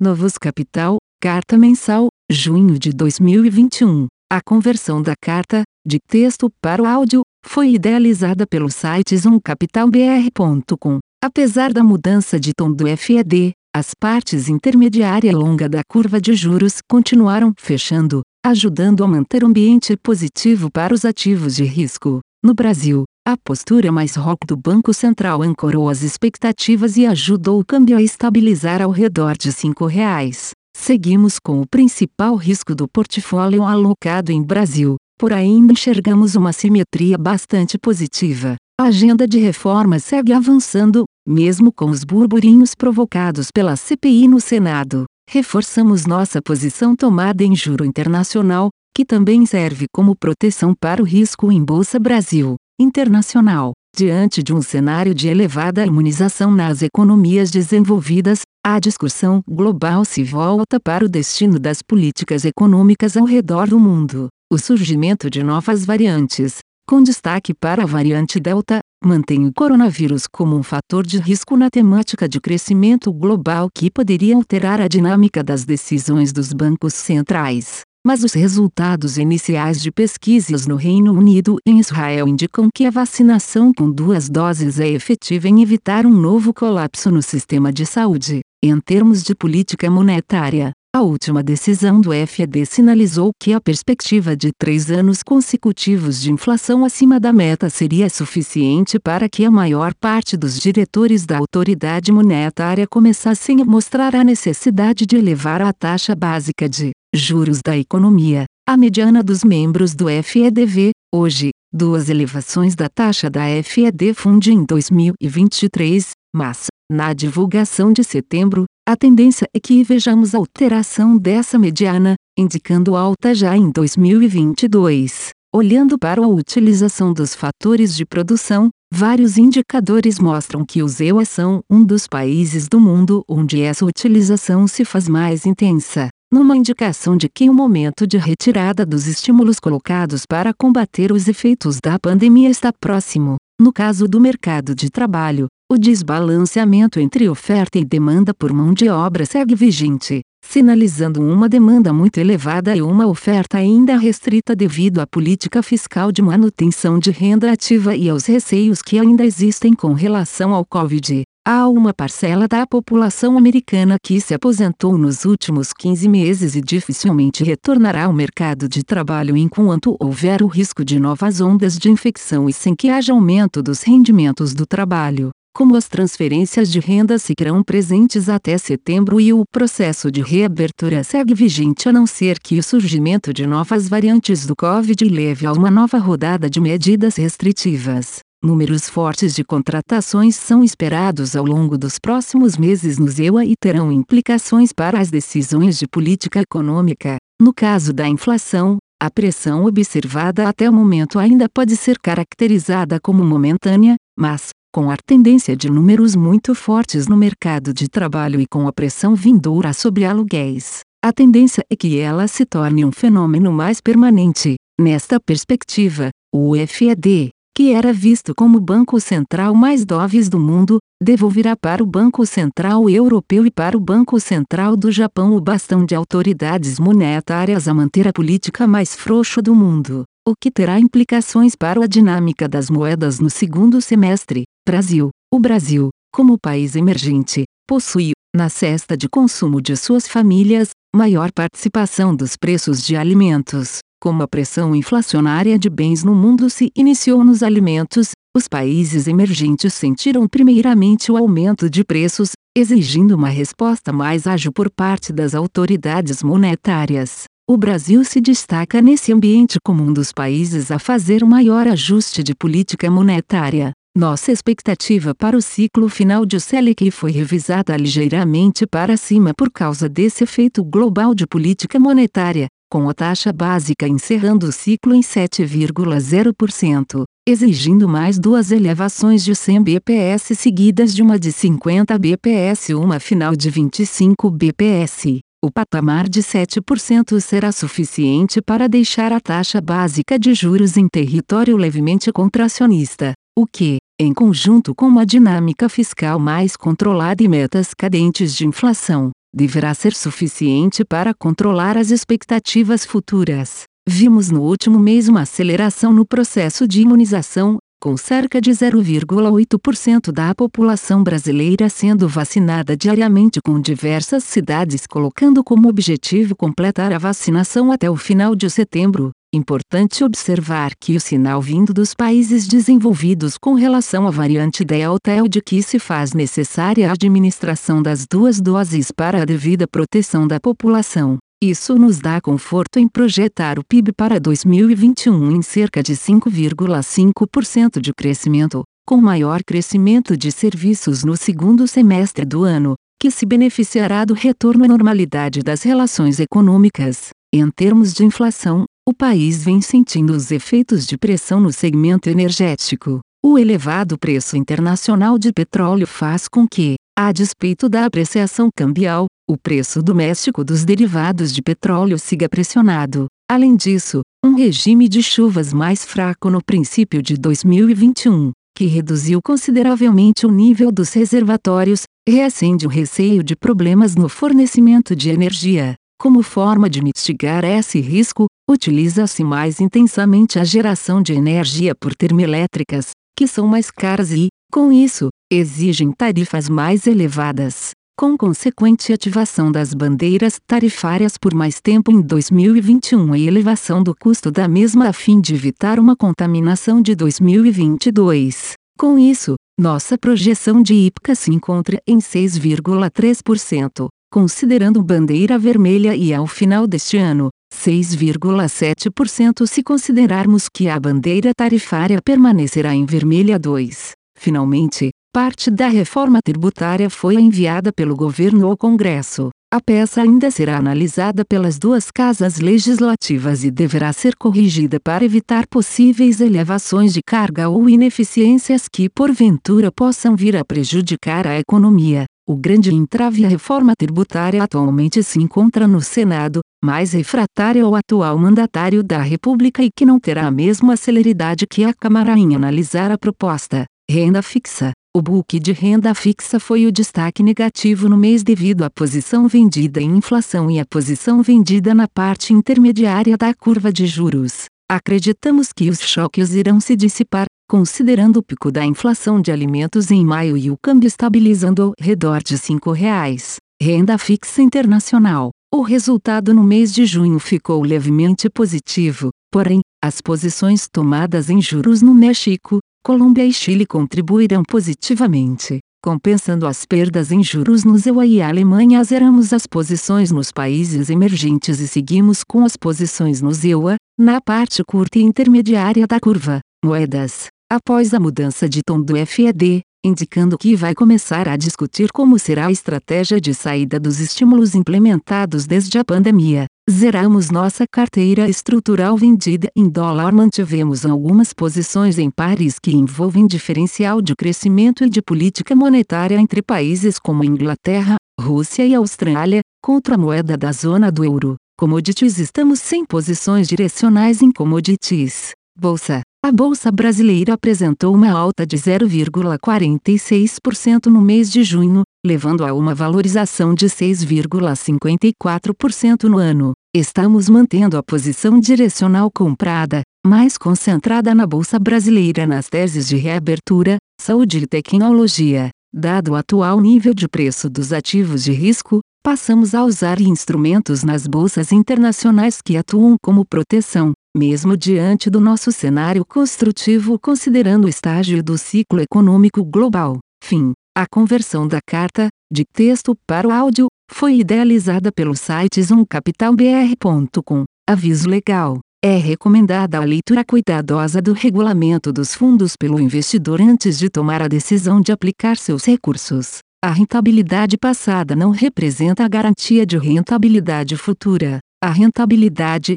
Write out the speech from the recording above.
Novos Capital, Carta Mensal, junho de 2021. A conversão da carta, de texto para o áudio, foi idealizada pelo site zoomcapitalbr.com. Apesar da mudança de tom do FED, as partes intermediária e longa da curva de juros continuaram fechando, ajudando a manter um ambiente positivo para os ativos de risco. No Brasil, a postura mais rock do Banco Central ancorou as expectativas e ajudou o câmbio a estabilizar ao redor de R$ 5,00. Seguimos com o principal risco do portfólio alocado em Brasil, por ainda enxergamos uma simetria bastante positiva. A agenda de reformas segue avançando, mesmo com os burburinhos provocados pela CPI no Senado. Reforçamos nossa posição tomada em juro internacional, que também serve como proteção para o risco em Bolsa Brasil internacional. Diante de um cenário de elevada imunização nas economias desenvolvidas, a discussão global se volta para o destino das políticas econômicas ao redor do mundo. O surgimento de novas variantes, com destaque para a variante Delta, mantém o coronavírus como um fator de risco na temática de crescimento global que poderia alterar a dinâmica das decisões dos bancos centrais mas os resultados iniciais de pesquisas no Reino Unido e em Israel indicam que a vacinação com duas doses é efetiva em evitar um novo colapso no sistema de saúde. Em termos de política monetária, a última decisão do FED sinalizou que a perspectiva de três anos consecutivos de inflação acima da meta seria suficiente para que a maior parte dos diretores da autoridade monetária começassem a mostrar a necessidade de elevar a taxa básica de juros da economia, a mediana dos membros do FEDV, hoje, duas elevações da taxa da FED Fund em 2023, mas, na divulgação de setembro, a tendência é que vejamos alteração dessa mediana, indicando alta já em 2022. Olhando para a utilização dos fatores de produção, vários indicadores mostram que os EUA são um dos países do mundo onde essa utilização se faz mais intensa, numa indicação de que o momento de retirada dos estímulos colocados para combater os efeitos da pandemia está próximo. No caso do mercado de trabalho, o desbalanceamento entre oferta e demanda por mão de obra segue vigente, sinalizando uma demanda muito elevada e uma oferta ainda restrita devido à política fiscal de manutenção de renda ativa e aos receios que ainda existem com relação ao Covid. Há uma parcela da população americana que se aposentou nos últimos 15 meses e dificilmente retornará ao mercado de trabalho enquanto houver o risco de novas ondas de infecção e sem que haja aumento dos rendimentos do trabalho como as transferências de renda seguirão presentes até setembro e o processo de reabertura segue vigente a não ser que o surgimento de novas variantes do Covid leve a uma nova rodada de medidas restritivas. Números fortes de contratações são esperados ao longo dos próximos meses no ZEUA e terão implicações para as decisões de política econômica. No caso da inflação, a pressão observada até o momento ainda pode ser caracterizada como momentânea, mas, com a tendência de números muito fortes no mercado de trabalho e com a pressão vindoura sobre aluguéis, a tendência é que ela se torne um fenômeno mais permanente. Nesta perspectiva, o FED, que era visto como o banco central mais doves do mundo, devolverá para o Banco Central Europeu e para o Banco Central do Japão o bastão de autoridades monetárias a manter a política mais frouxa do mundo, o que terá implicações para a dinâmica das moedas no segundo semestre. Brasil. O Brasil, como país emergente, possui, na cesta de consumo de suas famílias, maior participação dos preços de alimentos. Como a pressão inflacionária de bens no mundo se iniciou nos alimentos, os países emergentes sentiram primeiramente o aumento de preços, exigindo uma resposta mais ágil por parte das autoridades monetárias. O Brasil se destaca nesse ambiente como um dos países a fazer o maior ajuste de política monetária. Nossa expectativa para o ciclo final de Selic foi revisada ligeiramente para cima por causa desse efeito global de política monetária, com a taxa básica encerrando o ciclo em 7,0%, exigindo mais duas elevações de 100 bps seguidas de uma de 50 bps e uma final de 25 bps. O patamar de 7% será suficiente para deixar a taxa básica de juros em território levemente contracionista, o que, em conjunto com uma dinâmica fiscal mais controlada e metas cadentes de inflação, deverá ser suficiente para controlar as expectativas futuras. Vimos no último mês uma aceleração no processo de imunização, com cerca de 0,8% da população brasileira sendo vacinada diariamente com diversas cidades colocando como objetivo completar a vacinação até o final de setembro. Importante observar que o sinal vindo dos países desenvolvidos com relação à variante Delta é o de que se faz necessária a administração das duas doses para a devida proteção da população. Isso nos dá conforto em projetar o PIB para 2021 em cerca de 5,5% de crescimento, com maior crescimento de serviços no segundo semestre do ano, que se beneficiará do retorno à normalidade das relações econômicas. Em termos de inflação, o país vem sentindo os efeitos de pressão no segmento energético. O elevado preço internacional de petróleo faz com que, a despeito da apreciação cambial, o preço doméstico dos derivados de petróleo siga pressionado. Além disso, um regime de chuvas mais fraco no princípio de 2021, que reduziu consideravelmente o nível dos reservatórios, reacende o receio de problemas no fornecimento de energia. Como forma de mitigar esse risco, utiliza-se mais intensamente a geração de energia por termoelétricas, que são mais caras e, com isso, exigem tarifas mais elevadas com consequente ativação das bandeiras tarifárias por mais tempo em 2021 e elevação do custo da mesma a fim de evitar uma contaminação de 2022. Com isso, nossa projeção de IPCA se encontra em 6,3%, considerando bandeira vermelha e ao final deste ano, 6,7% se considerarmos que a bandeira tarifária permanecerá em vermelha 2. Finalmente, Parte da reforma tributária foi enviada pelo governo ao Congresso. A peça ainda será analisada pelas duas casas legislativas e deverá ser corrigida para evitar possíveis elevações de carga ou ineficiências que porventura possam vir a prejudicar a economia. O grande entrave à reforma tributária atualmente se encontra no Senado, mais refratário ao atual mandatário da República e que não terá a mesma celeridade que a Câmara em analisar a proposta. Renda fixa. O book de renda fixa foi o destaque negativo no mês devido à posição vendida em inflação e à posição vendida na parte intermediária da curva de juros. Acreditamos que os choques irão se dissipar, considerando o pico da inflação de alimentos em maio e o câmbio estabilizando ao redor de R$ 5,00. Renda fixa internacional. O resultado no mês de junho ficou levemente positivo, porém, as posições tomadas em juros no México, Colômbia e Chile contribuirão positivamente, compensando as perdas em juros no EUA e Alemanha. Zeramos as posições nos países emergentes e seguimos com as posições no EUA, na parte curta e intermediária da curva. Moedas. Após a mudança de tom do FED, indicando que vai começar a discutir como será a estratégia de saída dos estímulos implementados desde a pandemia. Zeramos nossa carteira estrutural vendida em dólar. Mantivemos algumas posições em pares que envolvem diferencial de crescimento e de política monetária entre países como Inglaterra, Rússia e Austrália, contra a moeda da zona do euro. Commodities estamos sem posições direcionais em commodities. Bolsa. A Bolsa Brasileira apresentou uma alta de 0,46% no mês de junho, levando a uma valorização de 6,54% no ano. Estamos mantendo a posição direcional comprada, mais concentrada na Bolsa Brasileira nas teses de reabertura, saúde e tecnologia. Dado o atual nível de preço dos ativos de risco, passamos a usar instrumentos nas bolsas internacionais que atuam como proteção, mesmo diante do nosso cenário construtivo considerando o estágio do ciclo econômico global. Fim. A conversão da carta, de texto para o áudio, foi idealizada pelo site zoomcapitalbr.com. Aviso legal. É recomendada a leitura cuidadosa do regulamento dos fundos pelo investidor antes de tomar a decisão de aplicar seus recursos. A rentabilidade passada não representa a garantia de rentabilidade futura. A rentabilidade,